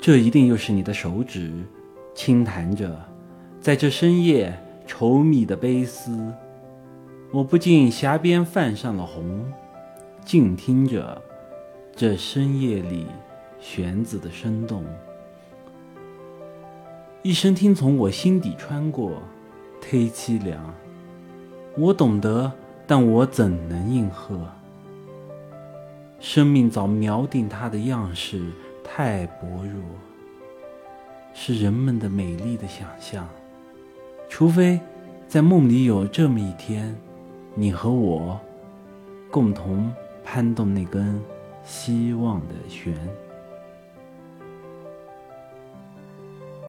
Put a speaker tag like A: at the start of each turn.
A: 这一定又是你的手指，轻弹着，在这深夜稠密的悲思。我不禁匣边泛上了红，静听着这深夜里弦子的声动。一声听从我心底穿过，忒凄凉。我懂得，但我怎能应和？生命早描定它的样式。太薄弱，是人们的美丽的想象。除非在梦里有这么一天，你和我共同攀动那根希望的弦。